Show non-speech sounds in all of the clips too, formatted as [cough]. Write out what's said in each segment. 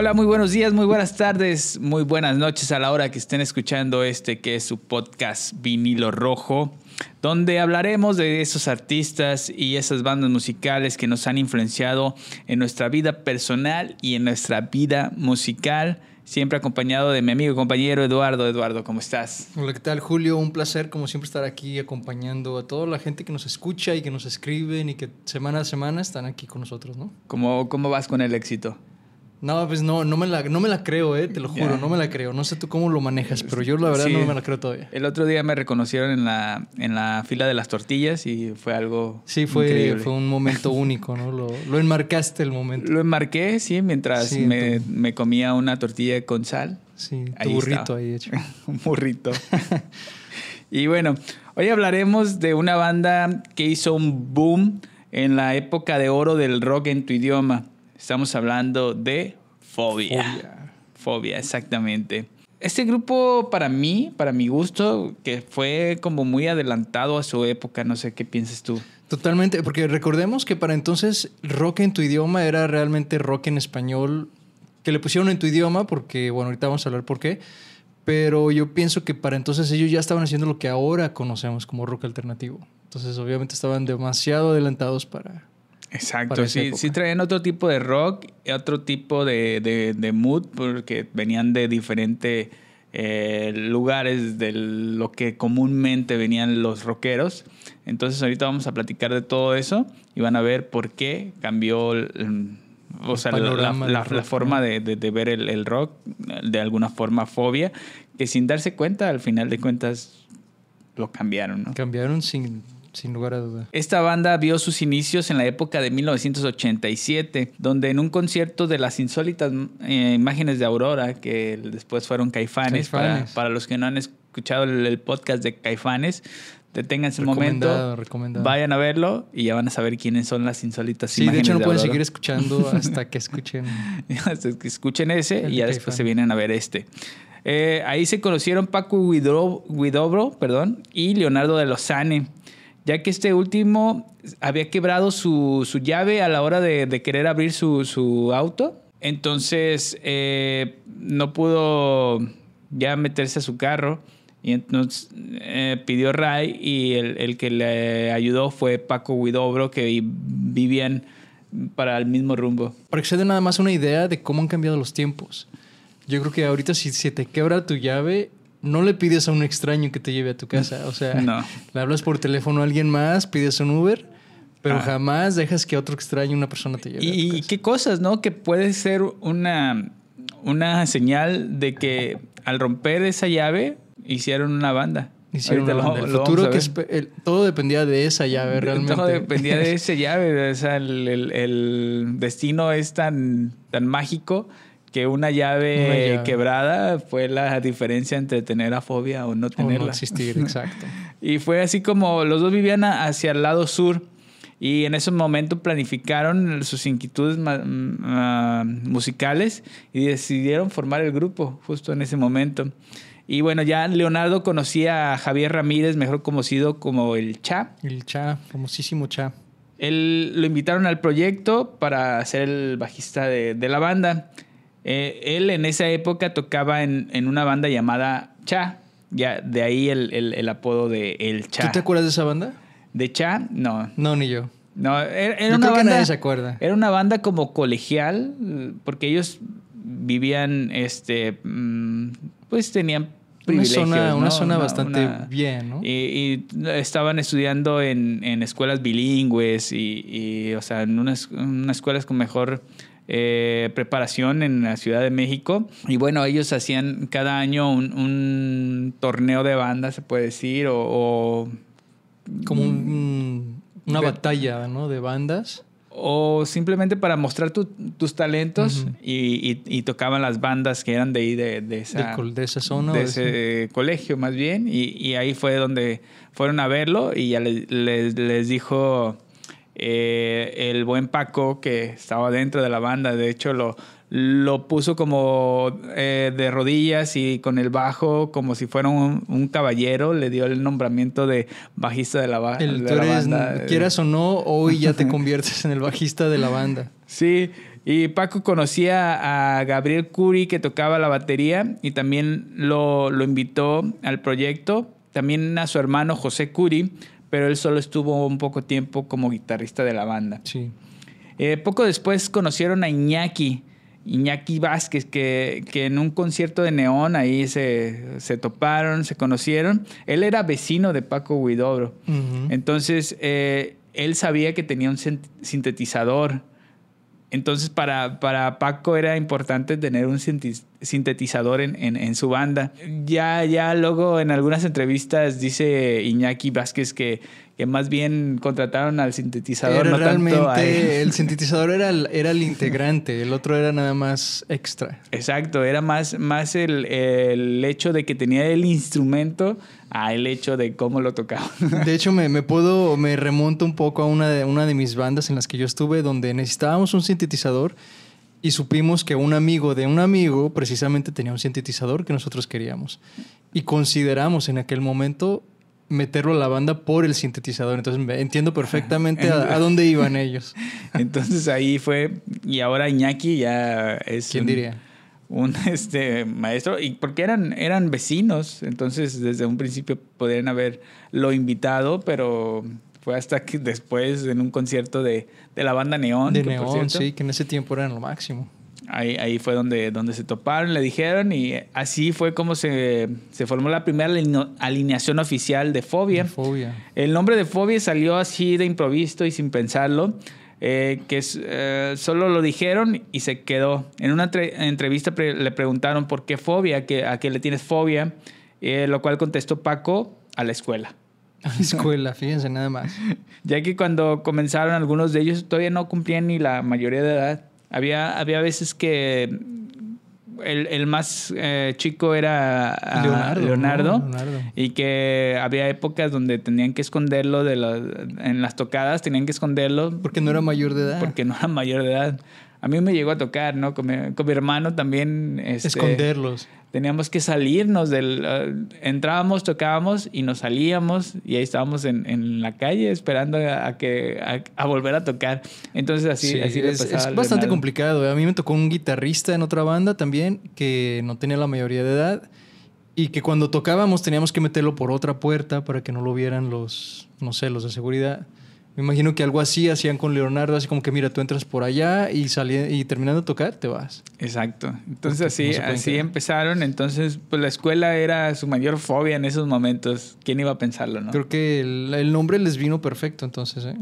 Hola, muy buenos días, muy buenas tardes, muy buenas noches a la hora que estén escuchando este que es su podcast Vinilo Rojo, donde hablaremos de esos artistas y esas bandas musicales que nos han influenciado en nuestra vida personal y en nuestra vida musical. Siempre acompañado de mi amigo y compañero Eduardo. Eduardo, ¿cómo estás? Hola, ¿qué tal, Julio? Un placer, como siempre, estar aquí acompañando a toda la gente que nos escucha y que nos escriben y que semana a semana están aquí con nosotros, ¿no? ¿Cómo, cómo vas con el éxito? No, pues no, no me la, no me la creo, eh, te lo juro, no me la creo. No sé tú cómo lo manejas, pero yo la verdad no me la creo todavía. El otro día me reconocieron en la, en la fila de las tortillas y fue algo. Sí, fue, fue un momento [laughs] único, ¿no? Lo, lo, enmarcaste el momento. Lo enmarqué, sí, mientras me, me, comía una tortilla con sal. Sí, tu burrito ahí hecho. [laughs] un burrito. [laughs] y bueno, hoy hablaremos de una banda que hizo un boom en la época de oro del rock en tu idioma. Estamos hablando de Fobia. Fobia. exactamente. Este grupo para mí, para mi gusto, que fue como muy adelantado a su época, no sé qué piensas tú. Totalmente, porque recordemos que para entonces rock en tu idioma era realmente rock en español, que le pusieron en tu idioma, porque bueno, ahorita vamos a hablar por qué, pero yo pienso que para entonces ellos ya estaban haciendo lo que ahora conocemos como rock alternativo. Entonces obviamente estaban demasiado adelantados para, Exacto, sí, sí traían otro tipo de rock, otro tipo de, de, mood, porque venían de diferentes eh, lugares de lo que comúnmente venían los rockeros. Entonces ahorita vamos a platicar de todo eso y van a ver por qué cambió o sea, la, la, forma de, de, ver el, el, rock, de alguna forma fobia, que sin darse cuenta, al final de cuentas, lo cambiaron, ¿no? Cambiaron sin sin lugar a duda. Esta banda vio sus inicios en la época de 1987, donde en un concierto de las insólitas eh, imágenes de Aurora, que después fueron Caifanes, Para, los que no han escuchado el, podcast de Caifanes, deténganse un momento, vayan a verlo y ya van a saber quiénes son las insólitas sí, imágenes. Sí, de hecho no pueden seguir escuchando [laughs] hasta que escuchen. [laughs] hasta que escuchen ese y ya después se vienen a ver este. Eh, ahí se conocieron Paco Guidobro, perdón, y Leonardo de Lozane ya que este último había quebrado su, llave a la hora de, querer abrir su, auto. Entonces eh, no pudo ya meterse a su carro y entonces eh, pidió Ray y el, que le ayudó fue Paco Huidobro que vivían para el mismo rumbo. Para que se dé nada más una idea de cómo han cambiado los tiempos. Yo creo que ahorita si se te quebra tu llave, no le pides a un extraño que te lleve a tu casa. O sea, no. [laughs] le hablas por teléfono a alguien más, pides un Uber, pero ah. jamás dejas que otro extraño, una persona te lleve. Y, a tu casa. qué cosas, ¿no? Que puede ser una, una señal de que al romper esa llave hicieron una banda. Hicieron una banda. el futuro que todo dependía de esa llave, realmente. Todo dependía de [laughs] esa llave. O sea, el, el destino es tan, tan mágico que una llave, quebrada fue la diferencia entre tener afobia o no tenerla. O no existir, [laughs] exacto. y fue así como los dos vivían hacia el lado sur y en ese momento planificaron sus inquietudes mm, ah, musicales y decidieron formar el grupo justo en ese momento. Y bueno, ya Leonardo conocía a Javier Ramírez, mejor conocido como el Cha. El Cha, famosísimo Cha. Él lo invitaron al proyecto para ser el bajista de, de la banda. Eh, él en esa época tocaba en, una banda llamada Cha. Ya, de ahí el, apodo de El Cha. ¿Tú te acuerdas de esa banda? ¿De Cha? No. No, ni yo. No, era, una banda, nadie se acuerda. Era una banda como colegial, porque ellos vivían, este, mm, pues tenían privilegios. Una zona, una zona bastante bien, ¿no? Y, estaban estudiando en, escuelas bilingües y, o sea, en unas, unas escuelas con mejor eh, preparación en la Ciudad de México. Y bueno, ellos hacían cada año un, torneo de banda, se puede decir, o... Como una batalla, ¿no? De bandas. O simplemente para mostrar tus talentos y, tocaban las bandas que eran de ahí, de, esa, de, esa zona. De ese colegio más bien. Y, ahí fue donde fueron a verlo y ya les, les dijo eh, el buen Paco, que estaba dentro de la banda, de hecho lo, lo puso como eh, de rodillas y con el bajo como si fuera un, caballero, le dio el nombramiento de bajista de la, banda. Quieras o no, hoy ya te [laughs] conviertes en el bajista de la banda. Sí, Y Paco conocía a Gabriel Curi que tocaba la batería y también lo, lo invitó al proyecto. También a su hermano José Curi, pero él solo estuvo un poco tiempo como guitarrista de la banda. Sí. Eh, poco después conocieron a Iñaki, Iñaki Vázquez, que, que en un concierto de Neón ahí se, se, toparon, se conocieron. Él era vecino de Paco Huidobro. Entonces, eh, él sabía que tenía un sin- sintetizador. Entonces, para, para Paco era importante tener un sintetizador en, en- en su banda. Ya, ya luego en algunas entrevistas dice Iñaki Vázquez que, que más bien contrataron al sintetizador, Era no tanto a el [laughs] sintetizador era el, era el integrante, el otro era nada más extra. Exacto, era más, más el, el hecho de que tenía el instrumento a el hecho de cómo lo tocaba. [laughs] De hecho, me, me puedo, me remonto un poco a una de, una de mis bandas en las que yo estuve, donde necesitábamos un sintetizador y supimos que un amigo de un amigo precisamente tenía un sintetizador que nosotros queríamos. Y consideramos en aquel momento meterlo a la banda por el sintetizador. Entonces entiendo perfectamente a, a dónde iban ellos. [laughs] Entonces ahí fue, y ahora Iñaki ya es ¿Quién un, diría? un, [laughs] este, maestro, y porque eran, eran vecinos, entonces desde un principio podrían haberlo invitado, pero fue hasta que después en un concierto de, de la banda Neón. De Neón, sí, que en ese tiempo eran lo máximo. Ahí, ahí fue donde, donde se toparon, le dijeron y así fue como se, se formó la primera aline- alineación oficial de Fobia. Fobia. El nombre de Fobia salió así de improviso y sin pensarlo, eh, que eh, solo lo dijeron y se quedó. En una entre- entrevista pre- le preguntaron por qué Fobia, que, a qué le tienes fobia, eh, lo cual contestó Paco a la escuela. A la escuela, fíjense nada más. [laughs] Ya que cuando comenzaron algunos de ellos todavía no cumplían ni la mayoría de edad. Había, había veces que el, el más eh, chico era ah, Leonardo. Leonardo, ¿no? Leonardo. y que había épocas donde tenían que esconderlo de la- en las tocadas, tenían que esconderlo Porque no era mayor de edad. porque no era mayor de edad. A mí me llegó a tocar, ¿no? Con mi, con mi hermano también. este, Esconderlos. Teníamos que salirnos del... eh, entrábamos, tocábamos y nos salíamos y ahí estábamos en, en la calle esperando a, a que, a, a volver a tocar. Entonces así, Sí, así le es, pasaba es bastante Leonardo. complicado. A mí me tocó un guitarrista en otra banda también que no tenía la mayoría de edad y que cuando tocábamos teníamos que meterlo por otra puerta para que no lo vieran los, no sé, los de seguridad. Me imagino que algo así hacían con Leonardo, así como que mira, tú entras por allá y sali- y terminando de tocar te vas. Exacto. Entonces así, no así empezaron. Entonces pues la escuela era su mayor fobia en esos momentos. ¿Quién iba a pensarlo, no? Creo que el, el nombre les vino perfecto entonces, ¿eh?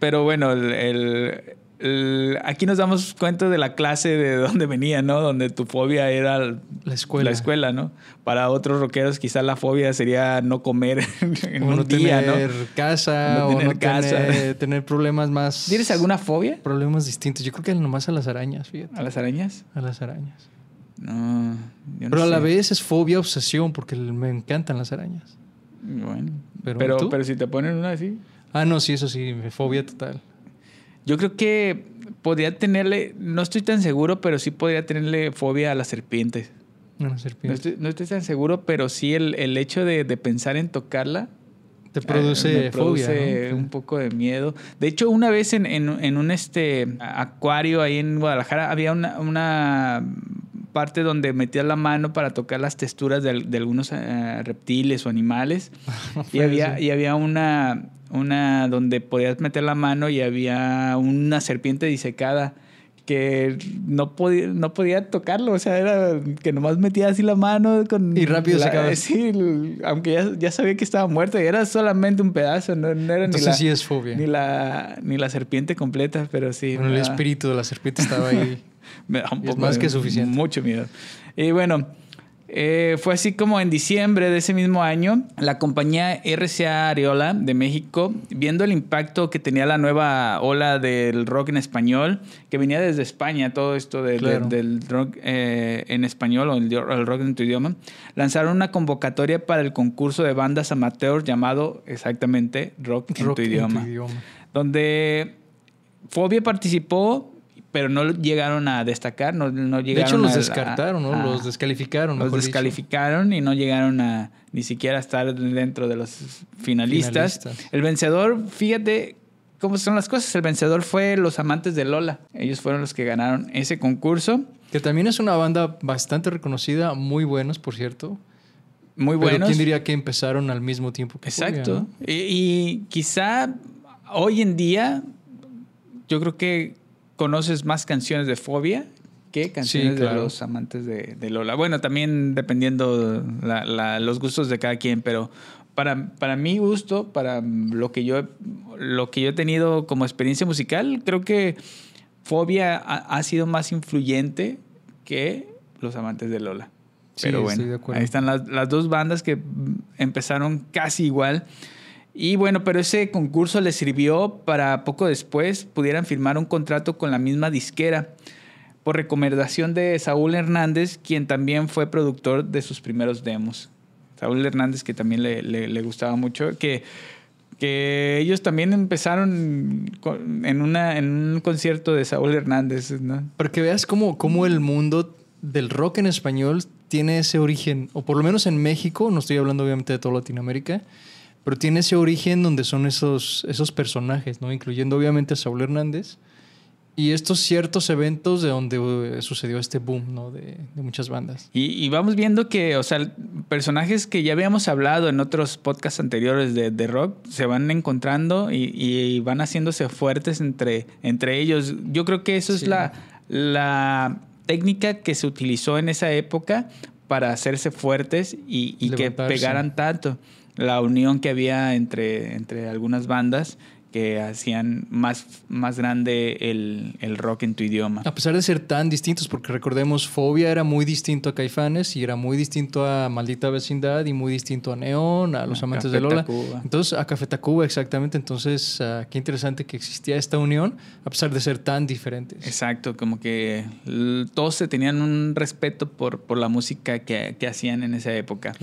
Pero bueno, el, el- el- aquí nos damos cuenta de la clase de dónde venía, ¿no? Donde tu fobia era La escuela. la escuela, ¿no? Para otros rockeros quizás la fobia sería no comer [laughs] en O un no día, tener ¿no? casa, No o tener no casa. Tener, tener problemas más... ¿Tienes alguna fobia Problemas distintos. Yo creo que nomás a las arañas, fíjate. a las arañas? A las arañas. No, yo no Pero a la vez es fobia, obsesión, porque me encantan las arañas. Bueno, Pero, pero, pero si te ponen una así. Ah, no, sí, eso sí, fobia total. Yo creo que podría tenerle, no estoy tan seguro, pero sí podría tenerle fobia a las serpientes. Una No serpiente. estoy, no estoy tan seguro, pero sí el, el hecho de, de pensar en tocarla Te produce eh, fobia. produce ¿no? un poco de miedo. De hecho, una vez en, en- en un este acuario ahí en Guadalajara había una, una parte donde metías la mano para tocar las texturas de, de algunos eh, reptiles o animales. [laughs] No Y había, y había una, una donde podías meter la mano y había una serpiente disecada que no podía, no podía tocarlo, o sea, era que nomás metía así la mano con... Y rápido la-. Sí, l- aunque ya, ya sabía que estaba muerta y era solamente un pedazo, no, no era ni la, sí es fobia. ni, la, ni la serpiente completa, pero sí. Bueno, el espíritu de la serpiente estaba ahí. [laughs] me da un Es más de- que suficiente. Mucho miedo. Y bueno, eh, fue así como en diciembre de ese mismo año, la compañía RCA Areola de México, viendo el impacto que tenía la nueva ola del rock en español, que venía desde España, todo esto de- de- Claro. del rock eh, en español o el, el rock en tu idioma, lanzaron una convocatoria para el concurso de bandas amateur llamado exactamente Rock, en, Rock tu idioma donde Fobia participó, pero no llegaron a destacar, no, no De llegaron hecho, los a- descartaron, ¿no? los descalificaron. los dicho. descalificaron y no llegaron a ni siquiera estar dentro de los finalistas. Finalistas. El vencedor, fíjate cómo son las cosas. El vencedor fue Los Amantes de Lola. Ellos fueron los que ganaron ese concurso. Que también es una banda bastante reconocida, muy buenos, por cierto. Muy buenos. Pero ¿quién diría que empezaron al mismo tiempo que Exacto. y, quizá hoy en día, yo creo que conoces más canciones de Fobia que canciones de los amantes de, Lola. Bueno, también dependiendo los gustos de cada quien, pero para, para mi gusto, para lo que, yo, lo que yo he tenido como experiencia musical, creo que Fobia ha, sido más influyente que los amantes de Lola. Pero bueno, ahí están las, las, dos bandas que empezaron casi igual. Y bueno, pero ese concurso les sirvió para poco después pudieran firmar un contrato con la misma disquera por recomendación de Saúl Hernández, quien también fue productor de sus primeros demos. Saúl Hernández, que también le, le, gustaba mucho, que, que ellos también empezaron en, una, en un concierto de Saúl Hernández. ¿no? Para que veas cómo, cómo el mundo del rock en español tiene ese origen, o por lo menos en México, no estoy hablando obviamente de toda Latinoamérica, pero tiene ese origen donde son esos, esos personajes, ¿no? incluyendo obviamente a Saúl Hernández y estos ciertos eventos de donde eh, sucedió este boom, ¿no? De, muchas bandas. Y, vamos viendo que, o sea, personajes que ya habíamos hablado en otros podcasts anteriores de, de rock se van encontrando y, van haciéndose fuertes entre, entre ellos. Yo creo que eso es la, la técnica que se utilizó en esa época para hacerse fuertes y, y que pegaran tanto. La unión que había entre, entre algunas bandas que hacían más, más grande el, el, rock en tu idioma. A pesar de ser tan distintos, porque recordemos, Fobia era muy distinto a Caifanes y era muy distinto a Maldita Vecindad y muy distinto a Neón, a Los Amantes de Lola. Entonces, a Café Tacuba, exactamente. Entonces, uh, qué interesante que existía esta unión, a pesar de ser tan diferentes. Exacto, como que todos se tenían un respeto por, por la música que, que hacían en esa época.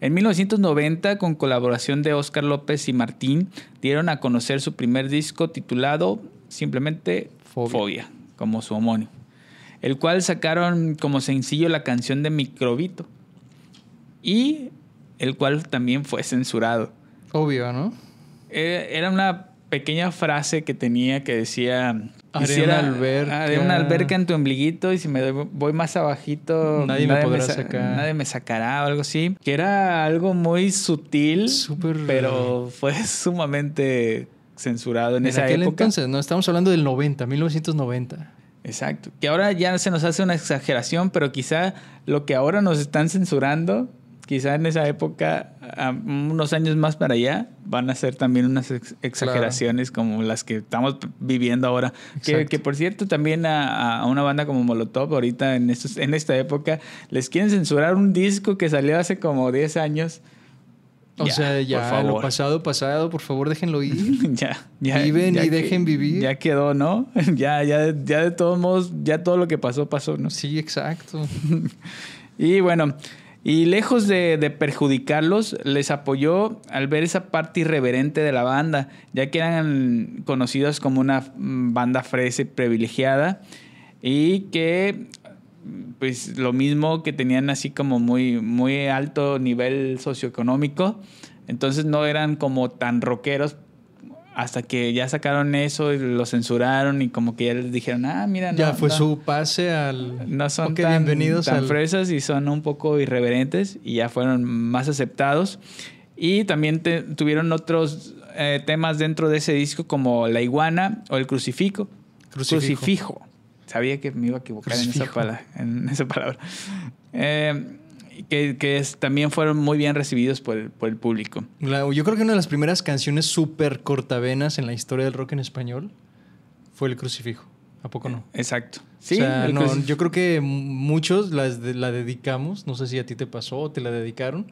En 1990, con colaboración de Oscar López y Martín, dieron a conocer su primer disco titulado simplemente Fobia, como su homónimo, el cual sacaron como sencillo la canción de Microbito y el cual también fue censurado. Obvio, ¿no? Eh, era una pequeña frase que tenía que decía Haré una alberca. Haré una alberca en tu ombliguito y si me voy más abajito... Nadie, me podrá sacar. Nadie me sacará o algo así. Que era algo muy sutil, pero fue [laughs] sumamente censurado en, esa aquel época. entonces, no estamos hablando del 90, 1990. Exacto. Que ahora ya se nos hace una exageración, pero quizá lo que ahora nos están censurando quizá en esa época, unos años más para allá, van a ser también unas exageraciones como las que estamos viviendo ahora. Que, que, por cierto, también a, una banda como Molotov, ahorita en, estos, en esta época, les quieren censurar un disco que salió hace como 10 años. O sea, ya lo pasado, pasado, por favor déjenlo ir. [laughs] ya, ya. Viven y dejen vivir. Ya quedó, ¿no? [laughs] ya, ya, ya de todos modos, ya todo lo que pasó, pasó, ¿no? Sí, exacto. [laughs] y bueno, y lejos de, perjudicarlos, les apoyó al ver esa parte irreverente de la banda, ya que eran conocidos como una mm, banda fresa privilegiada y que pues lo mismo que tenían así como muy, muy alto nivel socioeconómico, entonces no eran como tan rockeros hasta que ya sacaron eso y lo censuraron y como que ya les dijeron, ah, mira, no. Ya fue su pase al. No son tan, bienvenidos tan fresas y son un poco irreverentes y ya fueron más aceptados. Y también tuvieron otros eh, temas dentro de ese disco como La Iguana o El Crucifijo. Crucifijo. Sabía que me iba a equivocar en esa, palabra, en esa palabra. Eh, que, también fueron muy bien recibidos por el, por el público. yo creo que una de las primeras canciones súper cortavenas en la historia del rock en español fue El Crucifijo. ¿A poco no? Exacto. Sí, yo creo que muchos las la dedicamos. No sé si a ti te pasó o te la dedicaron.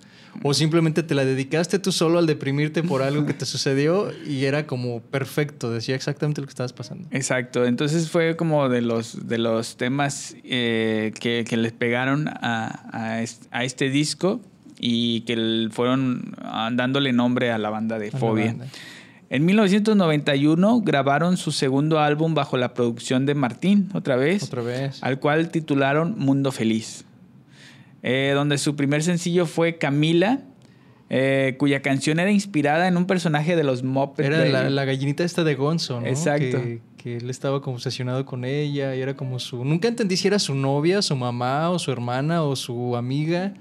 O simplemente te la dedicaste tú solo al deprimirte por algo que te sucedió y era como perfecto. Decía exactamente lo que estabas pasando. Exacto. Entonces fue como de los, de los temas eh, que, que, les pegaron a, a, este, disco y que fueron ah, dándole nombre a la banda de Fobia. En 1991 grabaron su segundo álbum bajo la producción de Martín, otra vez, otra vez. al cual titularon Mundo Feliz, eh, donde su primer sencillo fue Camila, eh, cuya canción era inspirada en un personaje de los Muppets. Era la, gallinita esta de Gonzo, ¿no? Exacto. Que, que, él estaba como obsesionado con ella y era como su... Nunca entendí si era su novia, su mamá o su hermana o su amiga.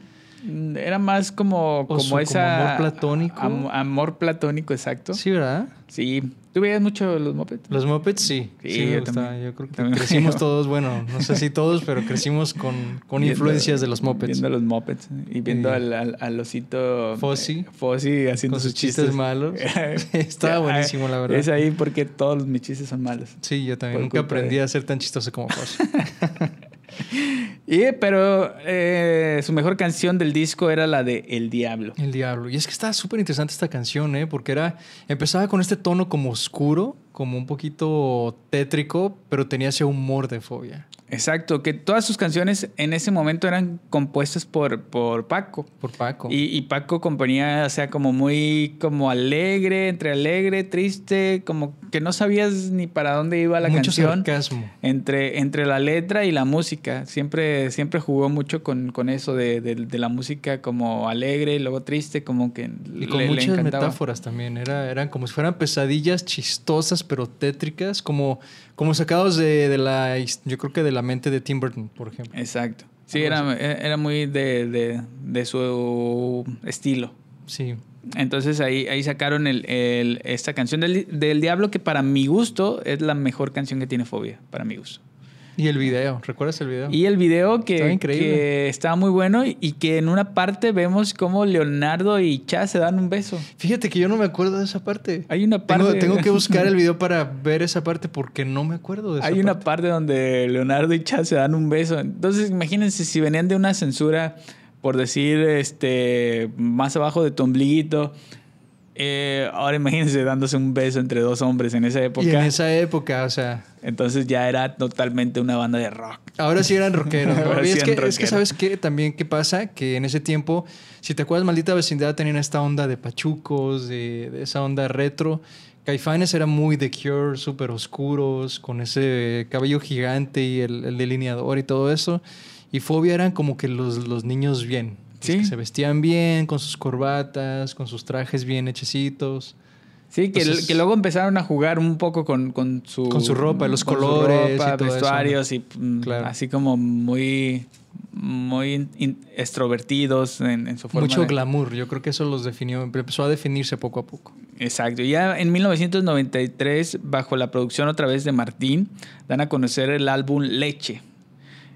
Era más como, como esa. amor platónico. amor platónico, exacto. Sí, ¿verdad? Sí. ¿Tú veías mucho los Muppets? Los Muppets, sí. Sí, yo, yo, creo que crecimos [laughs] todos, bueno, no sé si todos, pero crecimos con, con influencias de los Muppets. Viendo los Muppets y viendo al, al, osito. Fossi. Fossi haciendo sus chistes. malos. [laughs] Estaba buenísimo, la verdad. Es ahí porque todos mis chistes son malos. Sí, yo también. Nunca aprendí a ser tan chistoso como Fossi. [laughs] y, pero eh, su mejor canción del disco era la de El Diablo. El Diablo. Y es que está súper interesante esta canción, ¿eh? Porque era, empezaba con este tono como oscuro, como un poquito tétrico, pero tenía ese humor de fobia. Exacto, que todas sus canciones en ese momento eran compuestas por, por Paco. Por Paco. Y, Paco componía, o sea, como muy como alegre, entre alegre, triste, como que no sabías ni para dónde iba la mucho canción. Sarcasmo. Entre, entre la letra y la música. Siempre, siempre jugó mucho con, con eso de, de, la música como alegre y luego triste, como que y con muchas metáforas también. Era, eran como si fueran pesadillas chistosas pero tétricas, como, como sacados de, de la, yo creo que de la mente de Tim Burton, por ejemplo. Exacto. Sí, era, era muy de, de, su estilo. Sí. Entonces ahí, ahí sacaron el, esta canción del, del, Diablo que para mi gusto es la mejor canción que tiene Fobia, para mi gusto. Y el video, ¿recuerdas el video? Y el video que, que estaba muy bueno y que en una parte vemos cómo Leonardo y Chaz se dan un beso. Fíjate que yo no me acuerdo de esa parte. Hay una parte. Tengo, que [laughs] buscar el video para ver esa parte porque no me acuerdo de esa Hay una parte donde Leonardo y Chaz se dan un beso. Entonces, imagínense si venían de una censura, por decir, este, más abajo de tu ombliguito eh, ahora imagínense dándose un beso entre dos hombres en esa época. Y en esa época, o sea. Entonces ya era totalmente una banda de rock. Ahora sí eran rockeros. [laughs] es, que, es, que, ¿sabes qué? También, ¿qué pasa? Que en ese tiempo, si te acuerdas, Maldita Vecindad tenían esta onda de pachucos, de, esa onda retro. Caifanes eran muy The Cure, súper oscuros, con ese cabello gigante y el, el, delineador y todo eso. Y Fobia eran como que los, los niños bien que se vestían bien, con sus corbatas, con sus trajes bien hechecitos. Sí, que, que, luego empezaron a jugar un poco con, con su... Con su ropa, los colores. Ropa, vestuarios y mm, así como muy muy extrovertidos en, su forma. Mucho glamour, yo creo que eso los definió, empezó a definirse poco a poco. Exacto. Ya en 1993, bajo la producción otra vez de Martín, dan a conocer el álbum Leche,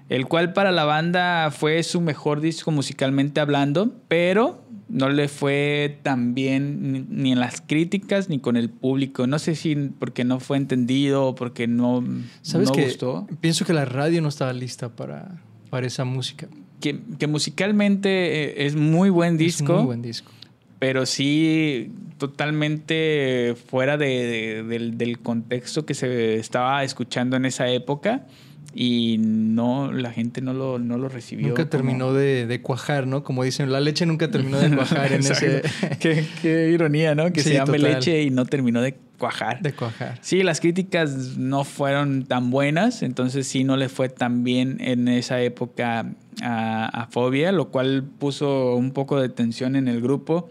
el cual para la banda fue su mejor disco musicalmente hablando, pero no le fue tan bien ni en las críticas ni con el público. No sé si porque no fue entendido o porque no, ¿Sabes gustó. Pienso que la radio no estaba lista para, para esa música. Que, que musicalmente eh, es muy buen disco. Es muy buen disco. Pero sí, totalmente fuera del, del contexto que se estaba escuchando en esa época y no la gente no lo, no lo recibió. Nunca terminó de, cuajar, ¿no? Como dicen, la leche nunca terminó de cuajar en [laughs] ese... [laughs] qué, ironía, ¿no? Que se llame leche y no terminó de cuajar. De cuajar. Sí, las críticas no fueron tan buenas, entonces sí no le fue tan bien en esa época a, Fobia, lo cual puso un poco de tensión en el grupo.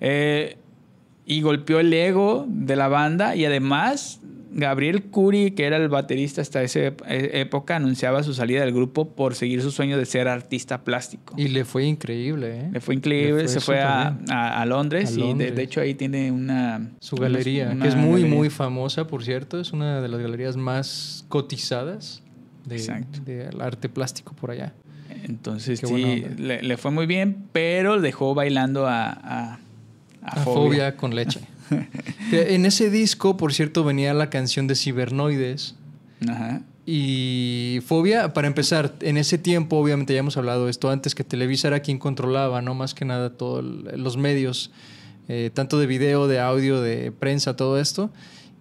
Eh, y golpeó el ego de la banda y además Gabriel Curi, que era el baterista hasta esa e, época, anunciaba su salida del grupo por seguir su sueño de ser artista plástico. Y le fue increíble, ¿eh? Le fue increíble, se fue a, Londres y de, hecho ahí tiene una... Su galería, que es muy, muy famosa, por cierto, es una de las galerías más cotizadas de, del arte plástico por allá. Entonces, sí, le, fue muy bien, pero dejó bailando a, a, a fobia con leche. [laughs] [laughs] en ese disco, por cierto, venía la canción de Cibernoides. Ajá. Y Fobia, para empezar, en ese tiempo, obviamente ya hemos hablado de esto antes, que Televisa era quien controlaba, ¿no? Más que nada todos los medios, eh, tanto de video, de audio, de prensa, todo esto.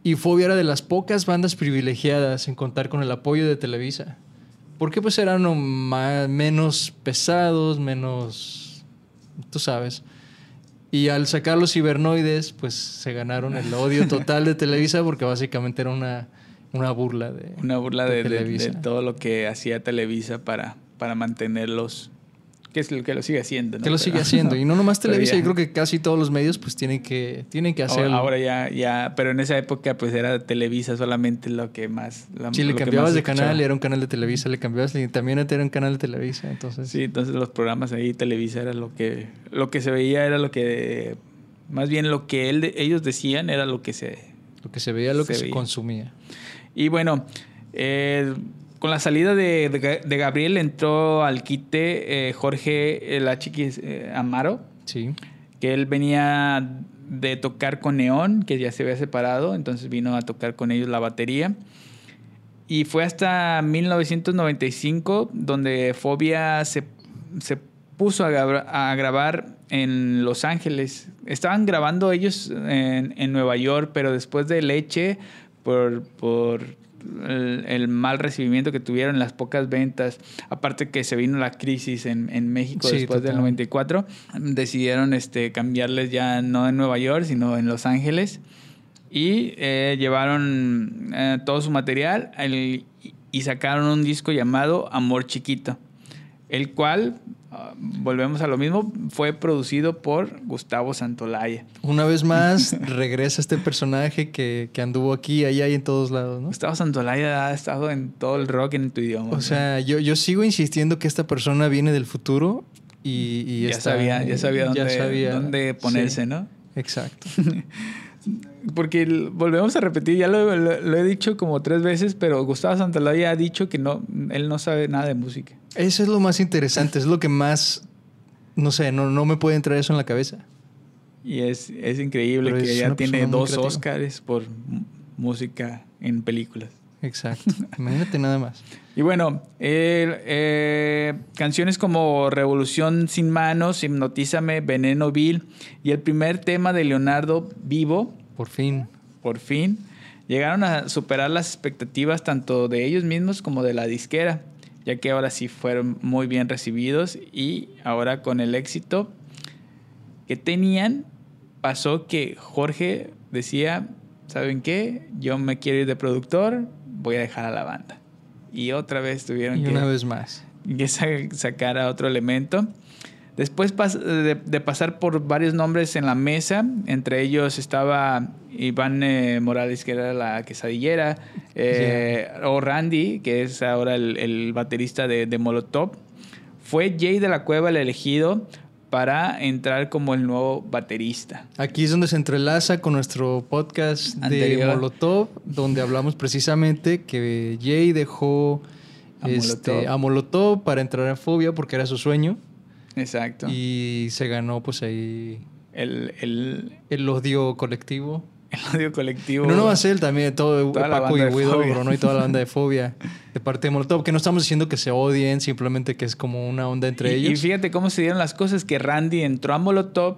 Y Fobia era de las pocas bandas privilegiadas en contar con el apoyo de Televisa. Porque pues eran menos pesados, menos... Tú sabes. Y al sacar los cibernoides, pues se ganaron el odio [laughs] total de Televisa porque básicamente era una, una burla de Una burla de, Televisa. De, todo lo que hacía Televisa para, para mantenerlos que es el que lo sigue haciendo. Que lo sigue haciendo. Y no nomás [laughs] Televisa, yo creo que casi todos los medios pues tienen que, tienen que hacerlo. Ahora ya, ya, pero en esa época pues era Televisa solamente lo que más... si le cambiabas de canal, era un canal de Televisa, le cambiabas, también era un canal de Televisa, entonces... Sí, entonces los programas ahí, Televisa era lo que, lo que se veía, era lo que... Más bien lo que él, ellos decían era lo que se... Lo que se veía, lo que se consumía. Y bueno, eh, con la salida de, Gabriel entró al quite eh, Jorge La Chiquis eh, Amaro. Sí. Que él venía de tocar con Neón, que ya se había separado, entonces vino a tocar con ellos la batería. Y fue hasta 1995 donde Fobia se, puso a, grabar en Los Ángeles. Estaban grabando ellos en, en Nueva York, pero después de Leche, por, por el, mal recibimiento que tuvieron, las pocas ventas, aparte que se vino la crisis en, en México después del 94, decidieron este, cambiarles ya no en Nueva York, sino en Los Ángeles. Y eh, llevaron eh, todo su material y sacaron un disco llamado Amor Chiquito, el cual volvemos a lo mismo, fue producido por Gustavo Santolaya. Una vez más, [laughs] regresa este personaje que, anduvo aquí, allá y en todos lados, ¿no? Gustavo Santolaya ha estado en todo el rock en tu idioma. O sea, yo, yo sigo insistiendo que esta persona viene del futuro y, ya, sabía, ya sabía dónde, ponerse, ¿no? Exacto. [laughs] Porque volvemos a repetir, ya lo, he dicho como tres veces, pero Gustavo Santolaya ha dicho que no, él no sabe nada de música. Eso es lo más interesante, es lo que más, no sé, no, no me puede entrar eso en la cabeza. Y es, es increíble que ya tiene dos Oscars por música en películas. Exacto, imagínate nada más. Y bueno, eh, canciones como Revolución sin manos, Hipnotízame, Veneno Vil y el primer tema de Leonardo Vivo. Por fin. Por fin. Llegaron a superar las expectativas tanto de ellos mismos como de la disquera ya que ahora sí fueron muy bien recibidos y ahora con el éxito que tenían, pasó que Jorge decía, ¿saben qué? Yo me quiero ir de productor, voy a dejar a la banda. Y otra vez tuvieron y que... una vez más. Que sacar a otro elemento. Después de, pasar por varios nombres en la mesa, entre ellos estaba Iván eh, Morales, que era la quesadillera, [laughs] eh, o Randy, que es ahora el, baterista de, Molotov. Fue Jay de la Cueva el elegido para entrar como el nuevo baterista. Aquí es donde se entrelaza con nuestro podcast de Molotov, donde hablamos precisamente que Jay dejó a, este, a Molotov para entrar a Fobia porque era su sueño. Exacto. Y se ganó pues ahí el, el, el odio colectivo. El odio colectivo. No, no va a ser también todo Paco y Guido, ¿no? Y toda la banda de [laughs] fobia de parte de Molotov. Que no estamos diciendo que se odien, simplemente que es como una onda entre ellos. Y fíjate cómo se dieron las cosas, que Randy entró a Molotov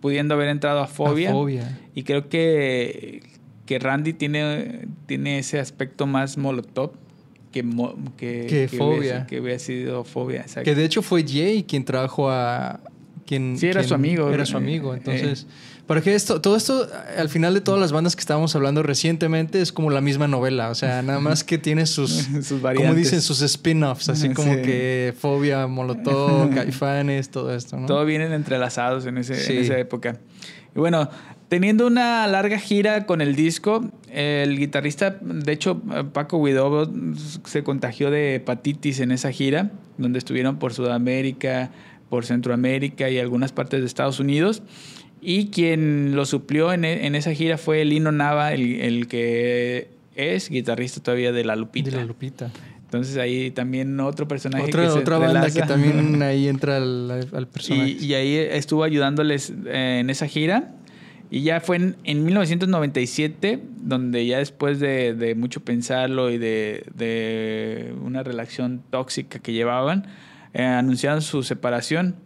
pudiendo haber entrado a Fobia. fobia. Y creo que, que Randy tiene, tiene ese aspecto más Molotov que, que, fobia. que hubiera sido fobia. Que de hecho fue Jay quien trajo a. Quien, sí, era su amigo. Era su amigo. Entonces, que esto, todo esto, al final de todas las bandas que estábamos hablando recientemente, es como la misma novela. O sea, nada más que tiene sus. [laughs] sus variantes. Como dicen, sus spin-offs. Así como que Fobia, Molotov, [laughs] Caifanes, todo esto, ¿no? Todo vienen entrelazados en, ese, en esa época. Y bueno, Teniendo una larga gira con el disco, el guitarrista, de hecho, Paco Guidobo se contagió de hepatitis en esa gira, donde estuvieron por Sudamérica, por Centroamérica y algunas partes de Estados Unidos. Y quien lo suplió en, e, esa gira fue Lino Nava, el, que es guitarrista todavía de La Lupita. De La Lupita. Entonces ahí también otro personaje otra, que Otra banda que también [laughs] ahí entra al, personaje. Y, y, ahí estuvo ayudándoles eh, en esa gira. Y ya fue en, en 1997, donde ya después de, mucho pensarlo y de, una relación tóxica que llevaban, eh, anunciaron su separación.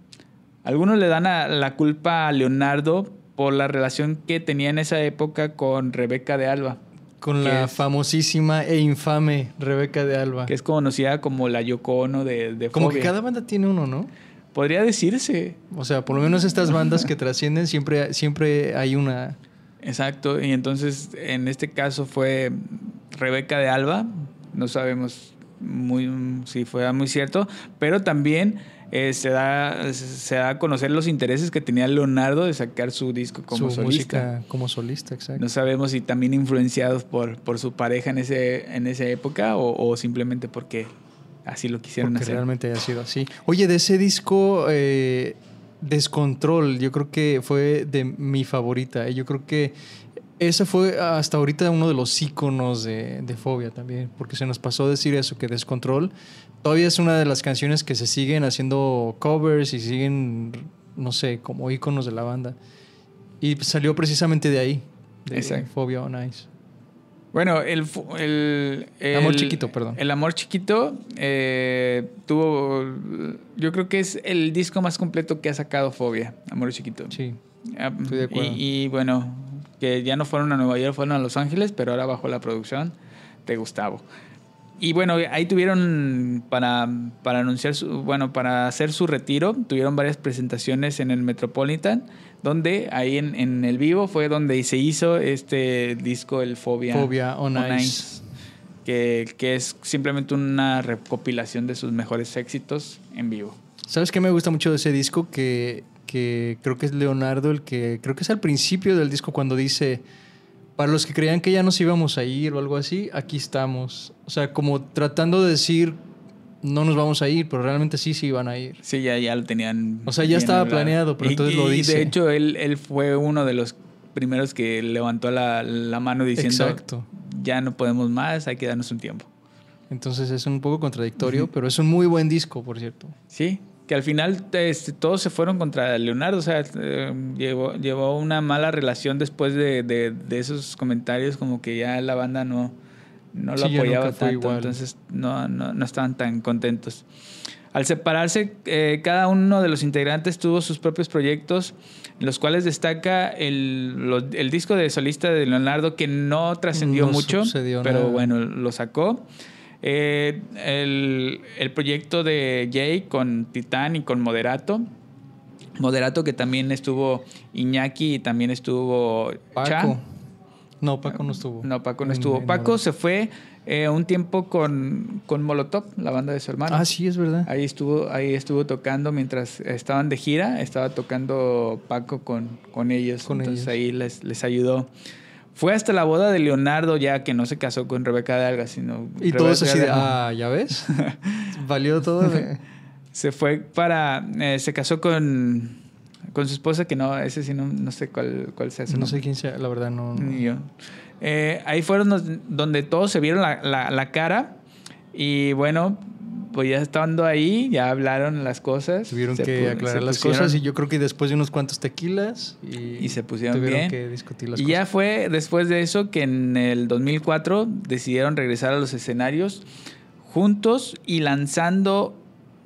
Algunos le dan la culpa a Leonardo por la relación que tenía en esa época con Rebeca de Alba. Con la famosísima e infame Rebeca de Alba. Que es conocida como la Yoko Ono de, de Como que cada banda tiene uno, ¿no? Podría decirse. O sea, por lo menos estas bandas que trascienden siempre, siempre hay una... Exacto, y entonces en este caso fue Rebeca de Alba, no sabemos muy, si fue muy cierto, pero también eh, se, da, se da a conocer los intereses que tenía Leonardo de sacar su disco como su solista. Música como solista, exacto. No sabemos si también influenciados por, por su pareja en, ese, en esa época o, o simplemente porque así lo quisieron Porque hacer. realmente haya sido así. Oye, de ese disco, eh, Descontrol, yo creo que fue de mi favorita. Yo creo que ese fue hasta ahorita uno de los íconos de, de, Fobia también, porque se nos pasó decir eso, que Descontrol todavía es una de las canciones que se siguen haciendo covers y siguen, no sé, como íconos de la banda. Y salió precisamente de ahí, de Exacto. Fobia on Ice. Bueno, el, el, el, Amor Chiquito, perdón. El Amor Chiquito eh, tuvo, yo creo que es el disco más completo que ha sacado Fobia, Amor Chiquito. Sí, Ah, estoy de acuerdo. Y, y bueno, que ya no fueron a Nueva York, fueron a Los Ángeles, pero ahora bajo la producción de Gustavo. Y bueno, ahí tuvieron para, para anunciar, su, bueno, para hacer su retiro, tuvieron varias presentaciones en el Metropolitan, donde ahí en, en el vivo fue donde se hizo este disco, el Fobia, Fobia on, on Ice. Ice, que, que es simplemente una recopilación de sus mejores éxitos en vivo. ¿Sabes qué me gusta mucho de ese disco? Que, que creo que es Leonardo el que, creo que es al principio del disco cuando dice, para los que creían que ya nos íbamos a ir o algo así, aquí estamos. O sea, como tratando de decir, no nos vamos a ir, pero realmente sí se iban a ir. Sí, ya, ya lo tenían. O sea, ya estaba planeado, pero y, entonces lo y dice. de hecho, él, él fue uno de los primeros que levantó la, la mano diciendo: Exacto. Ya no podemos más, hay que darnos un tiempo. Entonces es un poco contradictorio, pero es un muy buen disco, por cierto. Sí, que al final este, todos se fueron contra Leonardo, o sea, eh, llevó, llevó una mala relación después de, de, de, esos comentarios, como que ya la banda no, no lo Sí, ya apoyaba tanto, igual. entonces no, no, no estaban tan contentos. Al separarse, eh, cada uno de los integrantes tuvo sus propios proyectos, en los cuales destaca el, lo- el disco de solista de Leonardo, que no trascendió No mucho, pero nada. bueno, lo sacó. Eh, el, el proyecto de Jay con Titán y con Moderato. Moderato que también estuvo Iñaki y también estuvo Cha. Paco. No, Paco no estuvo. No, Paco no estuvo. en Paco se fue eh, un tiempo con, con Molotov, la banda de su hermano. Ah, sí, es verdad. Ahí estuvo, ahí estuvo tocando mientras estaban de gira, estaba tocando Paco con, con ellos. Con Entonces ellos. ahí les, les ayudó. Fue hasta la boda de Leonardo ya que no se casó con Rebeca de Alga, sino... Y todo Rebeca eso así de, ah, ¿ya ves? [laughs] Valió todo. de- [laughs] Se fue para... eh, se casó con, con su esposa, que no, ese sí no, no sé cuál, cuál sea su No nombre. sé quién sea, la verdad no. no. Ni yo. Eh, ahí fueron los- donde todos se vieron la, la- la cara y bueno, pues ya estando ahí, ya hablaron las cosas. Tuvieron que aclarar las pusieron- cosas y yo creo que después de unos cuantos tequilas y, Y se pusieron tuvieron bien. que discutir las Y cosas. ya fue después de eso que en el 2004 decidieron regresar a los escenarios juntos y lanzando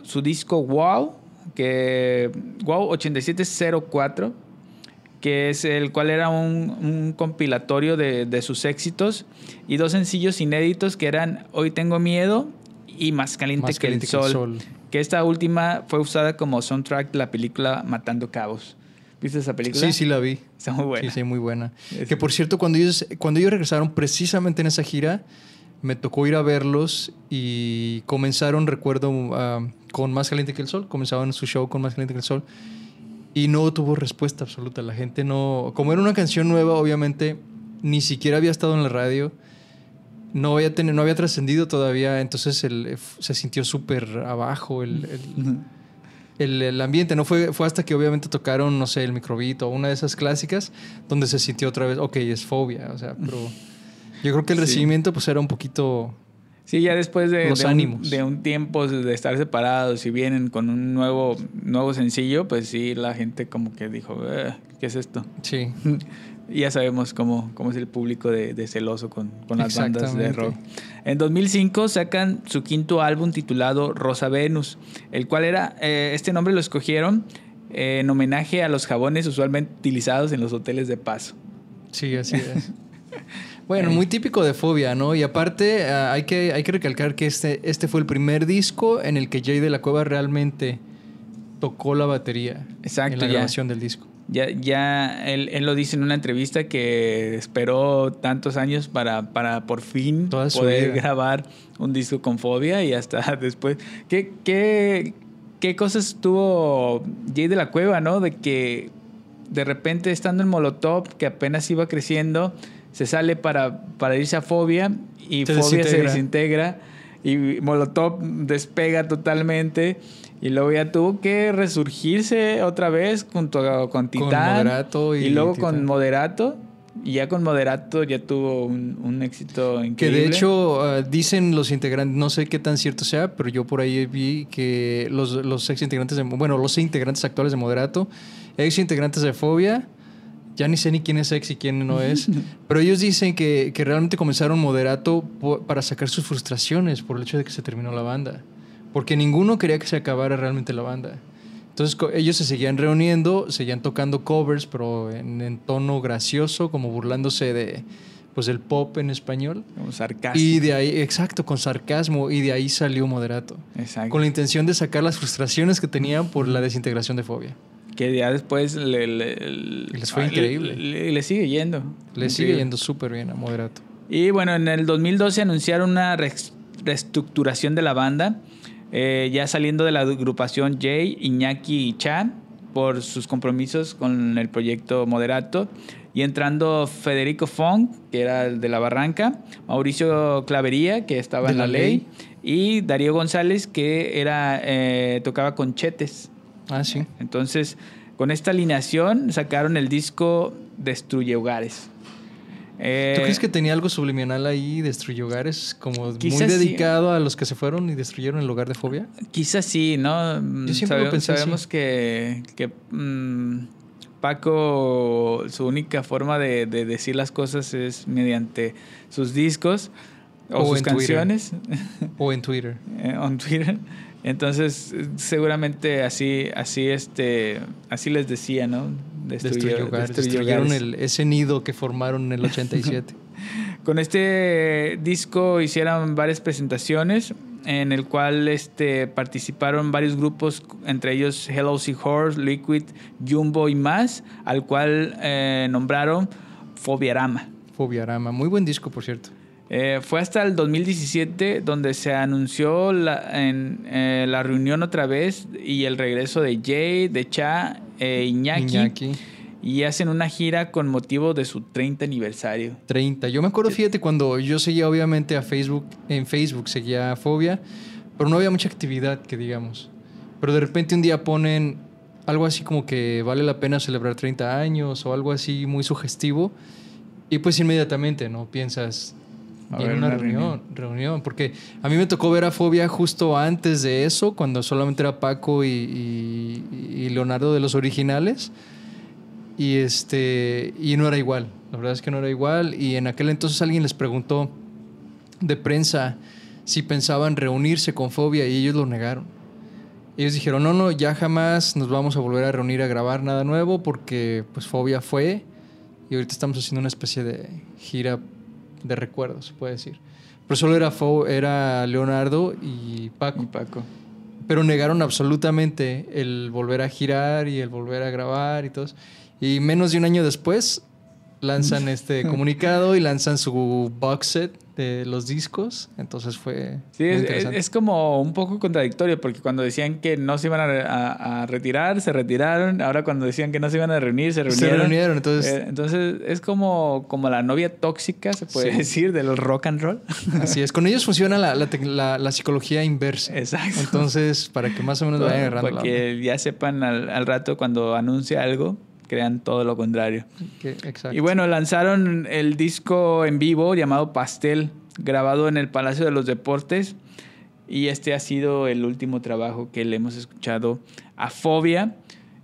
su disco Wow, que Wow 8704, que es el cual era un, un compilatorio de, de sus éxitos y dos sencillos inéditos que eran Hoy tengo miedo y Más caliente, Más que, caliente el sol, que esta última fue usada como soundtrack de la película Matando Cabos. ¿Viste esa película? Sí, sí la vi. Está muy buena. Sí, sí, muy buena. Es- Que por cierto, cuando ellos, cuando ellos regresaron precisamente en esa gira, me tocó ir a verlos y comenzaron, recuerdo, ah, con Más Caliente que el Sol. Comenzaban su show con Más Caliente que el Sol. Y no tuvo respuesta absoluta. La gente no... Como era una canción nueva, obviamente, ni siquiera había estado en la radio. No había, no había trascendido todavía. Entonces el- se sintió súper abajo el- el, el, el ambiente. No fue, fue hasta que obviamente tocaron, no sé, el microbito o una de esas clásicas, donde se sintió otra vez, ok, es fobia. O sea, pero yo creo que el Sí. recibimiento pues era un poquito... Sí, ya después de, Los de un, ánimos. de un tiempo de estar separados y vienen con un nuevo, nuevo sencillo, pues sí, la gente como que dijo, "Eh, ¿qué es esto? Sí. [laughs] Y ya sabemos cómo, cómo es el público de, de celoso con, con las bandas de rock. En 2005 sacan su quinto álbum titulado Rosa Venus, el cual era, eh, este nombre lo escogieron eh, en homenaje a los jabones usualmente utilizados en los hoteles de paso. Sí, así es. [laughs] Bueno, muy típico de fobia, ¿no? Y aparte, ah, hay, que, hay que recalcar que este, este fue el primer disco en el que Jay de la Cueva realmente tocó la batería Exacto, en la ya. grabación del disco. Ya, ya él, él lo dice en una entrevista que esperó tantos años para, para por fin poder vida. grabar un disco con fobia y hasta [laughs] después. ¿Qué, qué, qué cosas tuvo Jay de la Cueva, ¿no? De que de repente estando en Molotov, que apenas iba creciendo, se sale para, para irse a Fobia y Fobia se desintegra y Molotov despega totalmente. Y luego ya tuvo que resurgirse otra vez junto con Titán. y, y luego con Moderato. Y ya con Moderato ya tuvo un, éxito increíble. Que de hecho ah, dicen los integrantes, no sé qué tan cierto sea, pero yo por ahí vi que los, los ex integrantes, de, bueno, los integrantes actuales de Moderato, ex integrantes de Fobia, ya ni sé ni quién es ex y quién no es, [laughs] pero ellos dicen que, que realmente comenzaron Moderato para sacar sus frustraciones por el hecho de que se terminó la banda. Porque ninguno quería que se acabara realmente la banda. Entonces ellos se seguían reuniendo, seguían tocando covers, pero en, tono gracioso, como burlándose de pues el pop en español. Con sarcasmo. Y de ahí, exacto, con sarcasmo, y de ahí salió Moderato. Exacto. Con la intención de sacar las frustraciones que tenían por la desintegración de Fobia. Que ya después le, les fue increíble. Le, le, sigue yendo. Le sigue yendo súper bien a Moderato. Y bueno, en el 2012 anunciaron una reestructuración de la banda eh, ya saliendo de la agrupación Jay, Iñaki y Chan por sus compromisos con el proyecto Moderato y entrando Federico Fong, que era el de la Barranca, Mauricio Clavería, que estaba en la, ley, y Darío González, que era eh, tocaba con Chetes. Ah, sí. Entonces, con esta alineación sacaron el disco Destruye Hogares. Eh, ¿Tú crees que tenía algo subliminal ahí, destruye hogares, como muy dedicado a los que se fueron y destruyeron el hogar de fobia? Quizás sí, ¿no? Yo siempre lo pensé Sabemos que, que mm, Paco, su única forma de, decir las cosas es mediante sus discos o, sus canciones. o en Twitter. [laughs] Eh, en Twitter. Entonces, seguramente así, así, este, así les decía, ¿no? Destruyó, destruyeron ese nido que formaron en el 87. [laughs] Con este disco hicieron varias presentaciones en el cual este, participaron varios grupos, entre ellos Hello Horse, Liquid, Jumbo y más, al cual eh, nombraron Fobiarama. Fobiarama, muy buen disco, por cierto. Eh, fue hasta el 2017 donde se anunció la, en, eh, la reunión otra vez y el regreso de Jay, de Cha, e Iñaki, Y hacen una gira con motivo de su 30 aniversario. 30. Yo me acuerdo, fíjate, cuando yo seguía obviamente a Facebook, en Facebook seguía a Fobia, pero no había mucha actividad, que digamos. Pero de repente un día ponen algo así como que vale la pena celebrar 30 años o algo así muy sugestivo. Y pues inmediatamente, ¿no? Piensas, y en una reunión, reunión, porque a mí me tocó ver a Fobia justo antes de eso, cuando solamente era Paco y, Leonardo de los originales. Y este y no era igual, la verdad es que no era igual. Y en aquel entonces alguien les preguntó de prensa si pensaban reunirse con Fobia y ellos lo negaron. Ellos dijeron, no, no, ya jamás nos vamos a volver a reunir a grabar nada nuevo porque pues Fobia fue y ahorita estamos haciendo una especie de gira de recuerdos, se puede decir. Pero solo era, era Leonardo y Paco. Paco. Pero negaron absolutamente el volver a girar y el volver a grabar y todo. Y menos de un año después lanzan [laughs] este comunicado y lanzan su box set de los discos. Entonces fue. Sí, es, como un poco contradictorio porque cuando decían que no se iban a, retirar, se retiraron. Ahora cuando decían que no se iban a reunir, se reunieron. Se reunieron, entonces. Eh, entonces es como, como la novia tóxica, se puede decir, del rock and roll. [laughs] Así es. Con ellos funciona la, la, psicología inversa. Exacto. Entonces, para que más o menos vayan agarrando. Para que ya sepan al, al rato cuando anuncia algo crean todo lo contrario. Y bueno, lanzaron el disco en vivo llamado Pastel, grabado en el Palacio de los Deportes. Y este ha sido el último trabajo que le hemos escuchado a Fobia.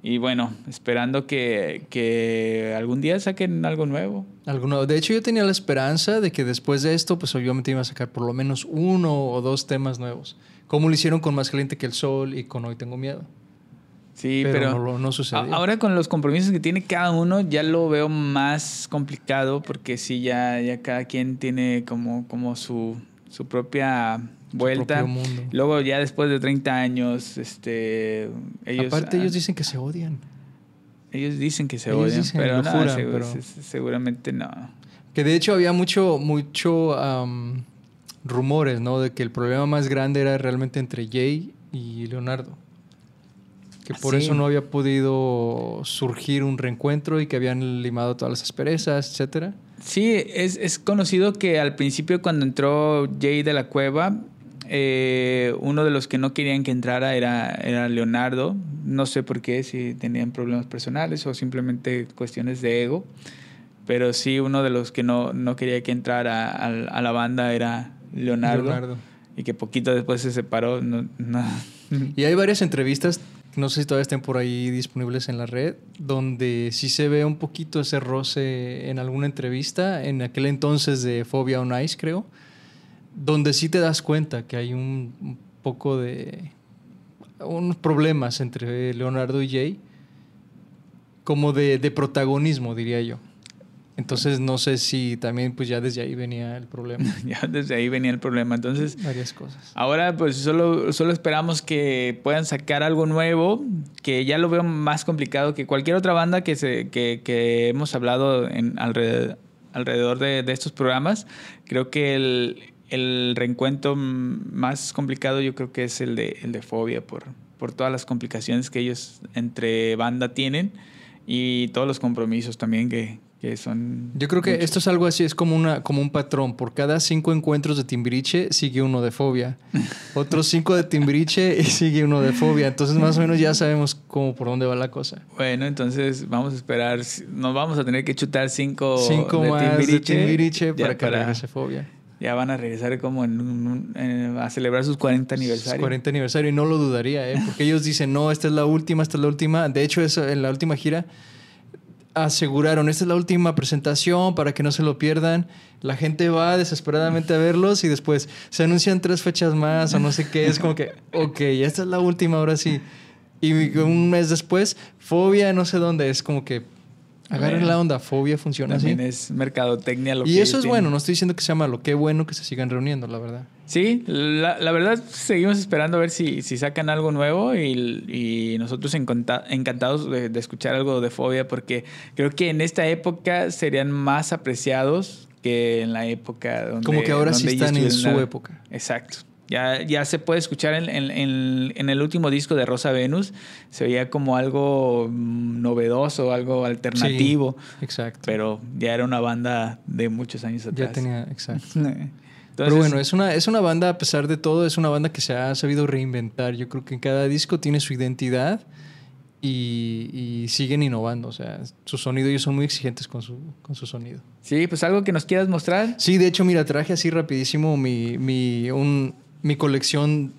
Y bueno, esperando que, que algún día saquen algo nuevo. Algo De hecho, yo tenía la esperanza de que después de esto, pues obviamente iba a sacar por lo menos uno o dos temas nuevos. Como lo hicieron con Más Caliente que el Sol y con Hoy Tengo Miedo. Sí, pero, no, ahora con los compromisos que tiene cada uno ya lo veo más complicado porque sí, ya, ya cada quien tiene como, como su, su propia vuelta. Luego ya después de 30 años, este, ellos... Aparte ellos dicen que se odian. Ellos dicen que se odian, pero, no, seguramente no. Que de hecho había mucho, mucho rumores, ¿no? De que el problema más grande era realmente entre Jay y Leonardo. Que por eso no había podido surgir un reencuentro y que habían limado todas las asperezas, etcétera. Sí, es, es conocido que al principio cuando entró Jay de la cueva, eh, uno de los que no querían que entrara era, era Leonardo. No sé por qué, si tenían problemas personales o simplemente cuestiones de ego. Pero sí, uno de los que no, no quería que entrara a, la banda era Leonardo, Y que poquito después se separó. Y hay varias entrevistas no sé si todavía estén por ahí disponibles en la red, donde sí se ve un poquito ese roce en alguna entrevista, en aquel entonces de Phobia on Ice, creo, donde sí te das cuenta que hay un, poco de unos problemas entre Leonardo y Jay, como de protagonismo, diría yo. Entonces no sé si también pues ya desde ahí venía el problema. [laughs] ya desde ahí venía el problema. Entonces... Varias cosas. Ahora pues solo, solo esperamos que puedan sacar algo nuevo, que ya lo veo más complicado que cualquier otra banda que, se, que, que hemos hablado en, alrededor, alrededor de, de, estos programas. Creo que el, el reencuentro más complicado yo creo que es el de, el de Fobia por, por todas las complicaciones que ellos entre banda tienen y todos los compromisos también que, son... Yo creo que esto es algo así, es como, una, como un patrón. Por cada cinco encuentros de Timbiriche sigue uno de fobia. [laughs] Otros cinco de Timbiriche y sigue uno de fobia. Entonces más o menos ya sabemos cómo por dónde va la cosa. Bueno, entonces vamos a esperar, nos vamos a tener que chutar cinco, cinco más de Timbiriche para que regrese fobia. Ya van a regresar como en, a celebrar sus 40 aniversarios. 40 aniversario y no lo dudaría, ¿eh? porque ellos dicen, no, esta es la última, esta es la última. De hecho, eso, en la última gira aseguraron, esta es la última presentación para que no se lo pierdan. La gente va desesperadamente a verlos y después se anuncian tres fechas más o no sé qué. Es como que, [laughs] ok, esta es la última, ahora sí. Y un mes después, fobia, no sé dónde, es como que Agarren la onda, fobia funciona También es mercadotecnia lo y eso es bueno, no estoy diciendo que sea malo, qué bueno que se sigan reuniendo, la verdad. Sí, la, verdad seguimos esperando a ver si, si sacan algo nuevo y, nosotros encantados de, escuchar algo de fobia porque creo que en esta época serían más apreciados que en la época donde... Como que ahora sí están en su época. Exacto. Ya, ya se puede escuchar en, en, el último disco de Rosa Venus. Se veía como algo mm, novedoso, algo alternativo. exacto. Pero ya era una banda de muchos años atrás. Ya tenía, exacto. [laughs] pero bueno, es una, es una banda, a pesar de todo, es una banda que se ha sabido reinventar. Yo creo que en cada disco tiene su identidad y, y siguen innovando. O sea, su sonido, ellos son muy exigentes con su, con su sonido. Sí, pues algo que nos quieras mostrar. Sí, de hecho, mira, traje así rapidísimo mi, mi, un, mi colección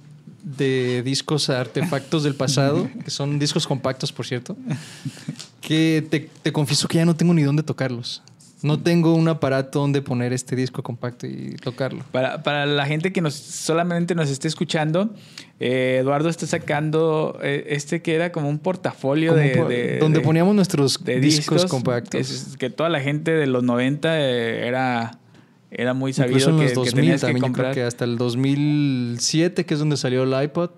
de discos artefactos del pasado, [laughs] que son discos compactos, por cierto, que te, te, confieso que ya no tengo ni dónde tocarlos. No tengo un aparato donde poner este disco compacto y tocarlo. Para, para la gente que nos, solamente nos esté escuchando, eh, Eduardo está sacando eh, este que era como un portafolio de, Donde poníamos nuestros discos, compactos. que toda la gente de los 90 eh, era era muy sabido en que, los 2000 también, Yo creo que hasta el 2007, que es donde salió el iPod,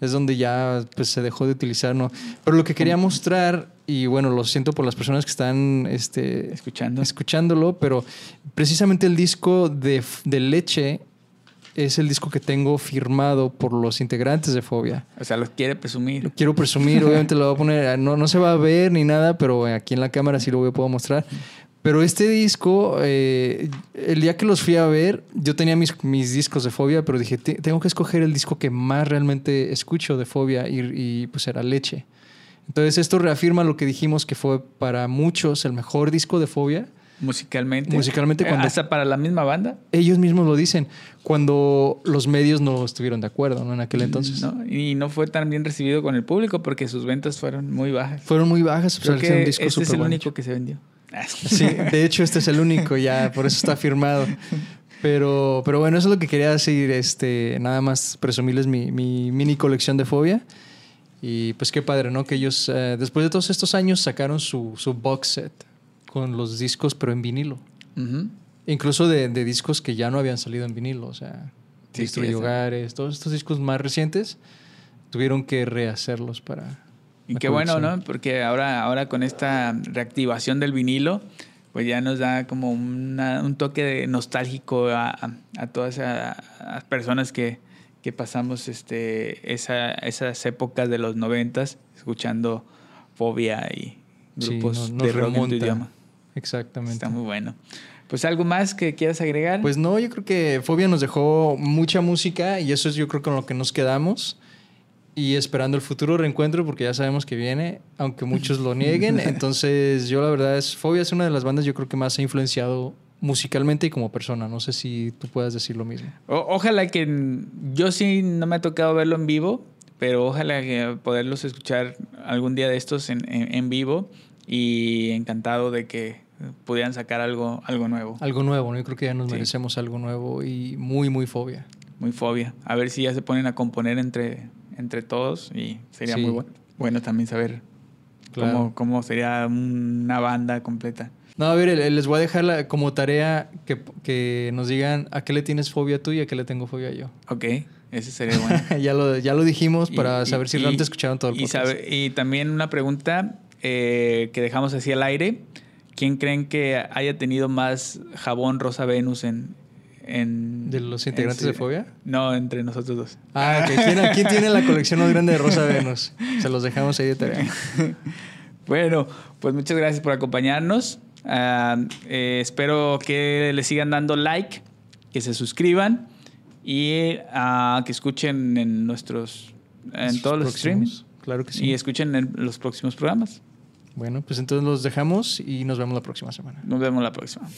es donde ya pues, se dejó de utilizar, ¿no? Pero lo que quería mostrar, y bueno, lo siento por las personas que están este, Escuchando. escuchándolo, pero precisamente el disco de, de Leche es el disco que tengo firmado por los integrantes de Fobia. O sea, lo quiere presumir. Lo quiero presumir, obviamente lo voy a poner, no, no se va a ver ni nada, pero aquí en la cámara sí lo voy a poder mostrar. Pero este disco, eh, el día que los fui a ver, yo tenía mis, mis discos de fobia, pero dije, tengo que escoger el disco que más realmente escucho de fobia y, pues era Leche. Entonces esto reafirma lo que dijimos que fue para muchos el mejor disco de fobia. Musicalmente. Musicalmente. Cuando, ¿Hasta para la misma banda? Ellos mismos lo dicen, cuando los medios no estuvieron de acuerdo ¿no? en aquel entonces. y no fue tan bien recibido con el público porque sus ventas fueron muy bajas. Fueron muy bajas. Creo que este es el único que se vendió. [laughs] Sí, de hecho este es el único ya, por eso está firmado. Pero, pero bueno, eso es lo que quería decir, este, nada más presumirles mi, mi mini colección de fobia. Y pues qué padre, ¿no? Que ellos, eh, después de todos estos años, sacaron su, su box set con los discos, pero en vinilo. Incluso de, de, discos que ya no habían salido en vinilo, o sea, sí, Hogares, todos estos discos más recientes, tuvieron que rehacerlos para, y qué bueno, ¿no? Porque ahora, ahora con esta reactivación del vinilo, pues ya nos da como un toque de nostálgico a, todas las personas que, que pasamos este, esa, esas épocas de los noventas escuchando Fobia y grupos de rock en tu idioma. Exactamente. Está muy bueno. Pues algo más que quieras agregar. Pues no, yo creo que Fobia nos dejó mucha música y eso es yo creo con lo que nos quedamos y esperando el futuro reencuentro porque ya sabemos que viene, aunque muchos lo nieguen. [laughs] Entonces yo la verdad es, Fobia es una de las bandas yo creo que más ha influenciado musicalmente y como persona. No sé si tú puedas decir lo mismo. ojalá que yo sí no me ha tocado verlo en vivo, pero ojalá que poderlos escuchar algún día de estos en, en vivo y encantado de que pudieran sacar algo, algo nuevo. Algo nuevo, ¿no? Yo creo que ya nos merecemos algo nuevo y muy, muy fobia. Muy fobia. A ver si ya se ponen a componer entre, entre todos y sería muy bueno, bueno también saber cómo, cómo sería una banda completa. No, a ver, les voy a dejar como tarea que, que, nos digan a qué le tienes fobia tú y a qué le tengo fobia yo. Ok, ese sería bueno. [laughs] ya, lo, ya lo dijimos para saber si realmente escucharon todo el podcast. Y, y también una pregunta eh, que dejamos así al aire. ¿Quién creen que haya tenido más jabón Rosa Venus en... en ¿De los integrantes de Fobia? No, entre nosotros dos. Ah, ¿Quién, tiene la colección más grande de Rosa Venus? Se los dejamos ahí de tarea. [laughs] bueno, pues muchas gracias por acompañarnos. Ah, eh, espero que le sigan dando like, que se suscriban y uh, que escuchen en nuestros en todos los streams. Claro que sí. Y escuchen los próximos programas. Bueno, pues entonces los dejamos y nos vemos la próxima semana. Nos vemos la próxima.